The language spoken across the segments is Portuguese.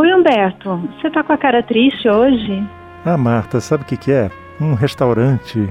Oi, Humberto. Você tá com a cara triste hoje? Ah, Marta, sabe o que, que é? Um restaurante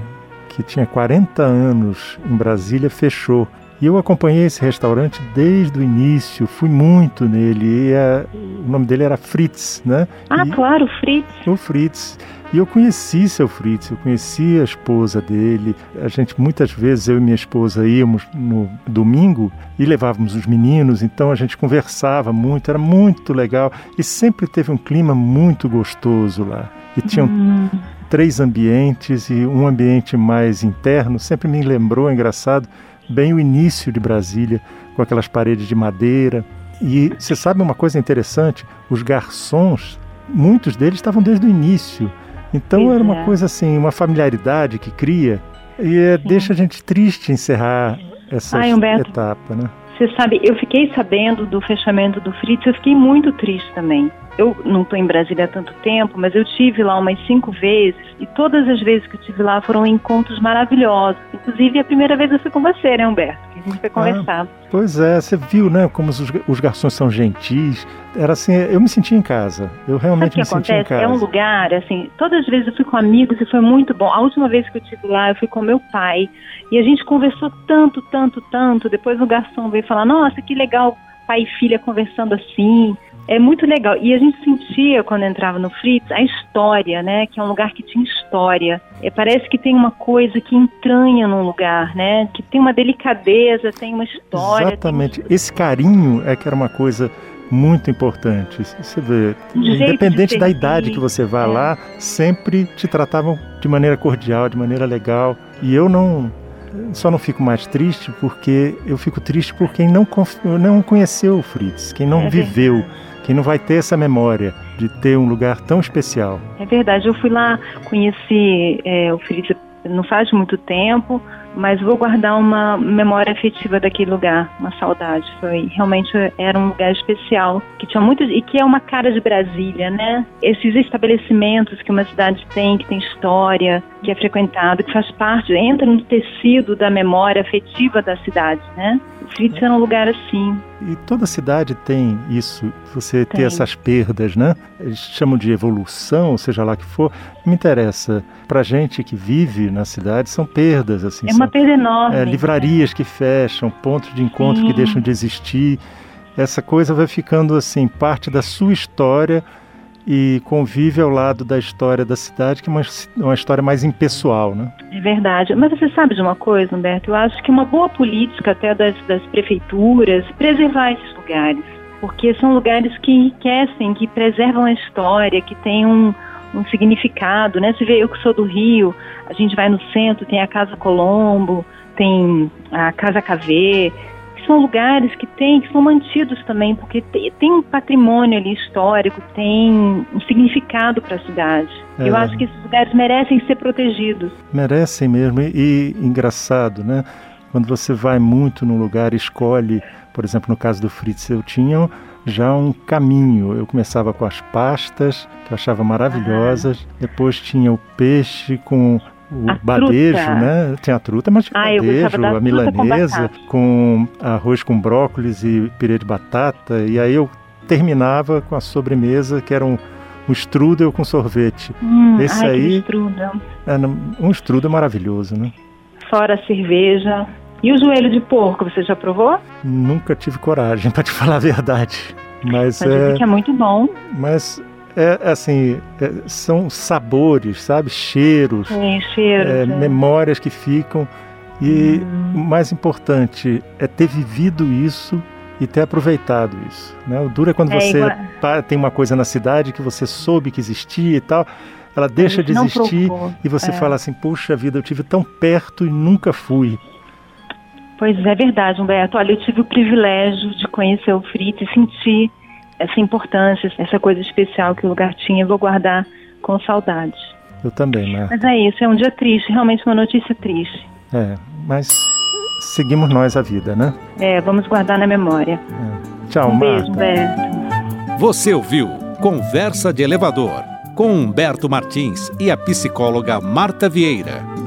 que tinha 40 anos em Brasília fechou. E eu acompanhei esse restaurante desde o início, fui muito nele. A, o nome dele era Fritz, né? Ah, e, claro, Fritz. O Fritz. E eu conheci seu Fritz, eu conheci a esposa dele. A gente, muitas vezes, eu e minha esposa íamos no domingo e levávamos os meninos, então a gente conversava muito, era muito legal. E sempre teve um clima muito gostoso lá. E tinham hum. três ambientes e um ambiente mais interno. Sempre me lembrou, engraçado, bem o início de Brasília, com aquelas paredes de madeira. E você sabe uma coisa interessante? Os garçons, muitos deles estavam desde o início. Então era uma é. coisa assim, uma familiaridade que cria e é, deixa a gente triste encerrar essa Ai, etapa, né? Você sabe, eu fiquei sabendo do fechamento do Fritz, eu fiquei muito triste também. Eu não estou em Brasília há tanto tempo, mas eu tive lá umas cinco vezes e todas as vezes que eu tive lá foram encontros maravilhosos. Inclusive a primeira vez eu fui com você, né, Humberto? Que a gente foi conversar. Ah, pois é, você viu, né, como os, os garçons são gentis. Era assim, eu me senti em casa. Eu realmente me senti em casa. É um lugar, assim, todas as vezes eu fui com amigos e foi muito bom. A última vez que eu estive lá, eu fui com meu pai e a gente conversou tanto, tanto, tanto. Depois o garçom veio falar: "Nossa, que legal, pai e filha conversando assim". É muito legal. E a gente sentia, quando entrava no Fritz, a história, né? Que é um lugar que tinha história. É, parece que tem uma coisa que entranha num lugar, né? Que tem uma delicadeza, tem uma história. Exatamente. Tem... Esse carinho é que era uma coisa muito importante. Você vê, independente da idade que você vá é. lá, sempre te tratavam de maneira cordial, de maneira legal. E eu não só não fico mais triste porque eu fico triste por quem não, não conheceu o Fritz, quem não é viveu. Quem não vai ter essa memória de ter um lugar tão especial. É verdade, eu fui lá, conheci é, o Felipe não faz muito tempo, mas vou guardar uma memória afetiva daquele lugar, uma saudade. Foi realmente era um lugar especial que tinha muitos e que é uma cara de Brasília, né? Esses estabelecimentos que uma cidade tem, que tem história, que é frequentado, que faz parte, entra no tecido da memória afetiva da cidade, né? Fritz era um lugar assim. E toda cidade tem isso, você tem. ter essas perdas, né? Eles chamam de evolução, seja lá que for. Me interessa, pra gente que vive na cidade, são perdas, assim. É uma perda enorme. É, livrarias que fecham, pontos de encontro Sim. que deixam de existir. Essa coisa vai ficando, assim, parte da sua história e convive ao lado da história da cidade, que é uma, uma história mais impessoal, né? É verdade. Mas você sabe de uma coisa, Humberto? Eu acho que uma boa política até das, das prefeituras preservar esses lugares, porque são lugares que enriquecem, que preservam a história, que têm um, um significado, né? Você vê, eu que sou do Rio, a gente vai no centro, tem a Casa Colombo, tem a Casa KV, são lugares que têm, que são mantidos também, porque tem, tem um patrimônio ali histórico, tem um significado para a cidade. É. Eu acho que esses lugares merecem ser protegidos. Merecem mesmo. E, e engraçado, né? Quando você vai muito num lugar, escolhe, por exemplo, no caso do Fritz, eu tinha já um caminho. Eu começava com as pastas, que eu achava maravilhosas, ah. depois tinha o peixe com o a badejo, truta. né? Tinha a truta, mas tinha ah, badejo, a milanesa com, com, arroz com brócolis e pirê de batata. E aí eu terminava com a sobremesa, que era um, um strudel com sorvete. Hum, Esse ai, aí. Strudel. É, um strudel maravilhoso, né? Fora a cerveja. E o joelho de porco, você já provou? Nunca tive coragem, para te falar a verdade. Mas, mas é, que é muito bom. Mas é, é assim, é, são sabores, sabe? Cheiros, Sim, cheiros é, é. memórias que ficam. E hum. o mais importante é ter vivido isso e ter aproveitado isso. Né? O duro é quando é você igual... tem uma coisa na cidade que você soube que existia e tal, ela deixa de existir e você é. fala assim: puxa vida, eu tive tão perto e nunca fui. Pois é verdade, Humberto. Olha, eu tive o privilégio de conhecer o Fritz e sentir essa importância, essa coisa especial que o lugar tinha, eu vou guardar com saudade. Eu também, Marta. Mas é isso, é um dia triste, realmente uma notícia triste. É, mas seguimos nós a vida, né? É, vamos guardar na memória. É. Tchau, um Marta. Beijo, Humberto. Você ouviu Conversa de Elevador com Humberto Martins e a psicóloga Marta Vieira.